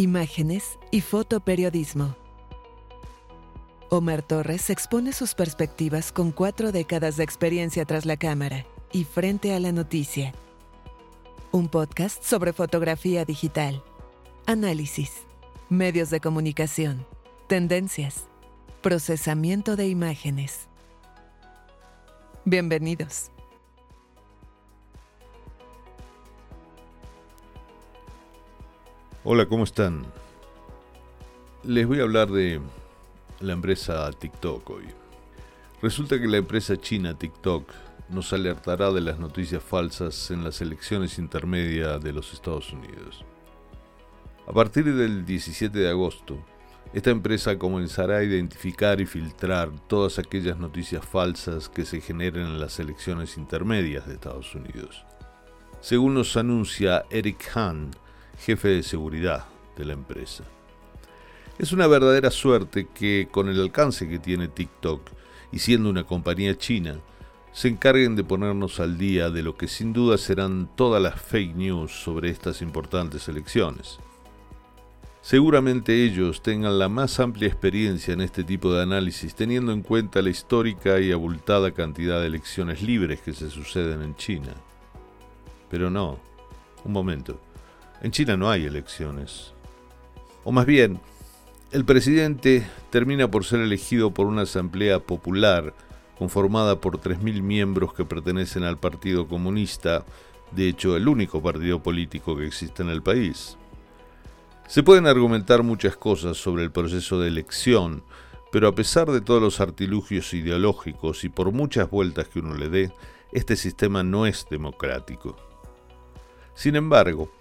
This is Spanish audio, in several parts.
imágenes y fotoperiodismo. Omar Torres expone sus perspectivas con cuatro décadas de experiencia tras la cámara y frente a la noticia. Un podcast sobre fotografía digital, análisis, medios de comunicación, tendencias, procesamiento de imágenes. Bienvenidos. Hola, ¿cómo están? Les voy a hablar de la empresa TikTok hoy. Resulta que la empresa china TikTok nos alertará de las noticias falsas en las elecciones intermedias de los Estados Unidos. A partir del 17 de agosto, esta empresa comenzará a identificar y filtrar todas aquellas noticias falsas que se generen en las elecciones intermedias de Estados Unidos. Según nos anuncia Eric Han, jefe de seguridad de la empresa. Es una verdadera suerte que con el alcance que tiene TikTok y siendo una compañía china, se encarguen de ponernos al día de lo que sin duda serán todas las fake news sobre estas importantes elecciones. Seguramente ellos tengan la más amplia experiencia en este tipo de análisis teniendo en cuenta la histórica y abultada cantidad de elecciones libres que se suceden en China. Pero no, un momento. En China no hay elecciones. O más bien, el presidente termina por ser elegido por una asamblea popular conformada por 3.000 miembros que pertenecen al Partido Comunista, de hecho el único partido político que existe en el país. Se pueden argumentar muchas cosas sobre el proceso de elección, pero a pesar de todos los artilugios ideológicos y por muchas vueltas que uno le dé, este sistema no es democrático. Sin embargo,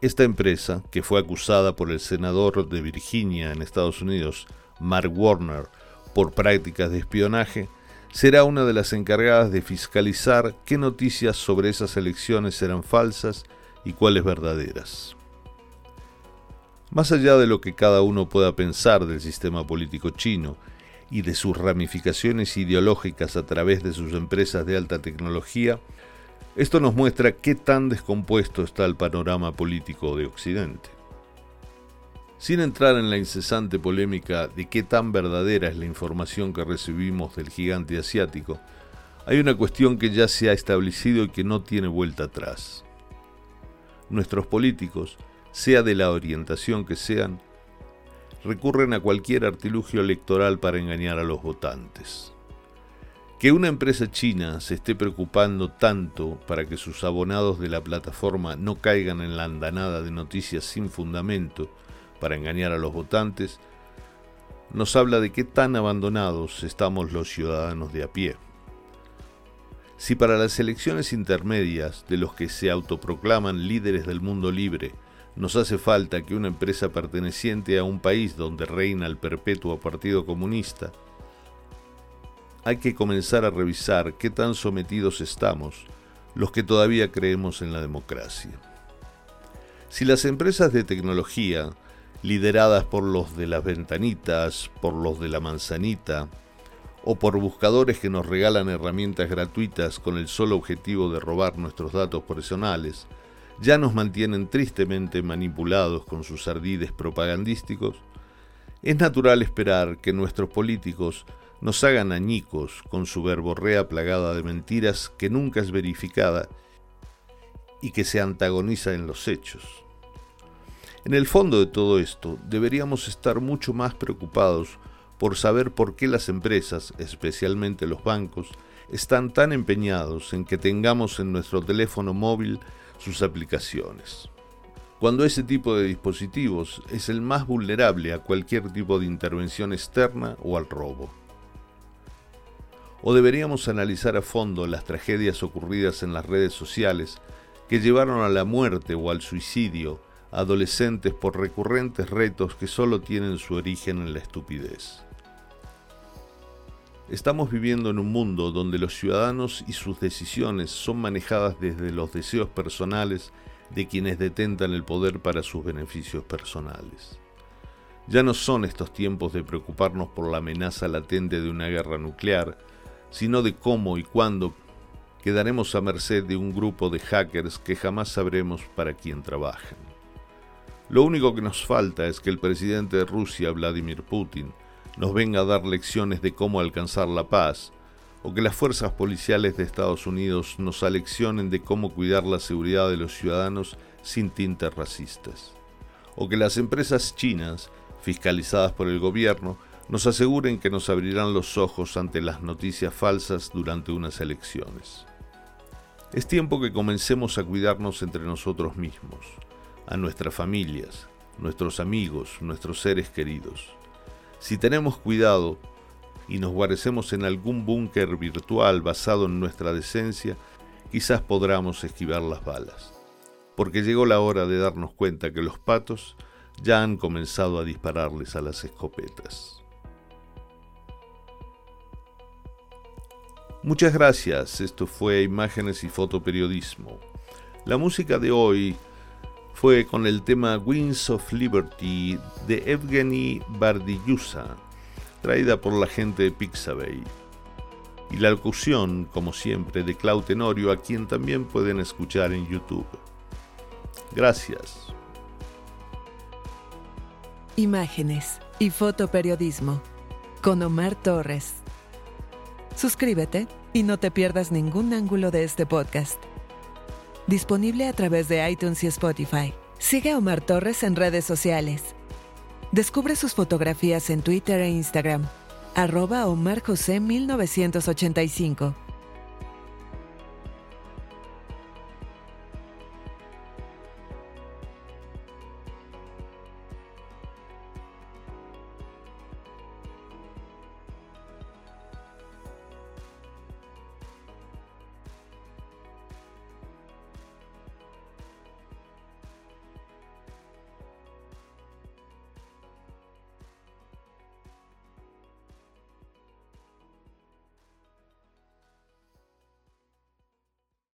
esta empresa, que fue acusada por el senador de Virginia en Estados Unidos, Mark Warner, por prácticas de espionaje, será una de las encargadas de fiscalizar qué noticias sobre esas elecciones eran falsas y cuáles verdaderas. Más allá de lo que cada uno pueda pensar del sistema político chino y de sus ramificaciones ideológicas a través de sus empresas de alta tecnología, esto nos muestra qué tan descompuesto está el panorama político de Occidente. Sin entrar en la incesante polémica de qué tan verdadera es la información que recibimos del gigante asiático, hay una cuestión que ya se ha establecido y que no tiene vuelta atrás. Nuestros políticos, sea de la orientación que sean, recurren a cualquier artilugio electoral para engañar a los votantes. Que una empresa china se esté preocupando tanto para que sus abonados de la plataforma no caigan en la andanada de noticias sin fundamento para engañar a los votantes, nos habla de qué tan abandonados estamos los ciudadanos de a pie. Si para las elecciones intermedias de los que se autoproclaman líderes del mundo libre nos hace falta que una empresa perteneciente a un país donde reina el perpetuo Partido Comunista hay que comenzar a revisar qué tan sometidos estamos los que todavía creemos en la democracia. Si las empresas de tecnología, lideradas por los de las ventanitas, por los de la manzanita, o por buscadores que nos regalan herramientas gratuitas con el solo objetivo de robar nuestros datos personales, ya nos mantienen tristemente manipulados con sus ardides propagandísticos, es natural esperar que nuestros políticos nos hagan añicos con su verborrea plagada de mentiras que nunca es verificada y que se antagoniza en los hechos. En el fondo de todo esto, deberíamos estar mucho más preocupados por saber por qué las empresas, especialmente los bancos, están tan empeñados en que tengamos en nuestro teléfono móvil sus aplicaciones. Cuando ese tipo de dispositivos es el más vulnerable a cualquier tipo de intervención externa o al robo. ¿O deberíamos analizar a fondo las tragedias ocurridas en las redes sociales que llevaron a la muerte o al suicidio a adolescentes por recurrentes retos que solo tienen su origen en la estupidez? Estamos viviendo en un mundo donde los ciudadanos y sus decisiones son manejadas desde los deseos personales de quienes detentan el poder para sus beneficios personales. Ya no son estos tiempos de preocuparnos por la amenaza latente de una guerra nuclear, sino de cómo y cuándo quedaremos a merced de un grupo de hackers que jamás sabremos para quién trabajan. Lo único que nos falta es que el presidente de Rusia, Vladimir Putin, nos venga a dar lecciones de cómo alcanzar la paz, o que las fuerzas policiales de Estados Unidos nos aleccionen de cómo cuidar la seguridad de los ciudadanos sin tintes racistas, o que las empresas chinas, fiscalizadas por el gobierno, nos aseguren que nos abrirán los ojos ante las noticias falsas durante unas elecciones. Es tiempo que comencemos a cuidarnos entre nosotros mismos, a nuestras familias, nuestros amigos, nuestros seres queridos. Si tenemos cuidado y nos guarecemos en algún búnker virtual basado en nuestra decencia, quizás podamos esquivar las balas. Porque llegó la hora de darnos cuenta que los patos ya han comenzado a dispararles a las escopetas. Muchas gracias, esto fue Imágenes y Fotoperiodismo. La música de hoy fue con el tema Wings of Liberty de Evgeny Bardiyusa, traída por la gente de Pixabay. Y la locución, como siempre, de Clau Tenorio, a quien también pueden escuchar en YouTube. Gracias. Imágenes y fotoperiodismo con Omar Torres. Suscríbete y no te pierdas ningún ángulo de este podcast. Disponible a través de iTunes y Spotify. Sigue a Omar Torres en redes sociales. Descubre sus fotografías en Twitter e Instagram. Arroba Omar José 1985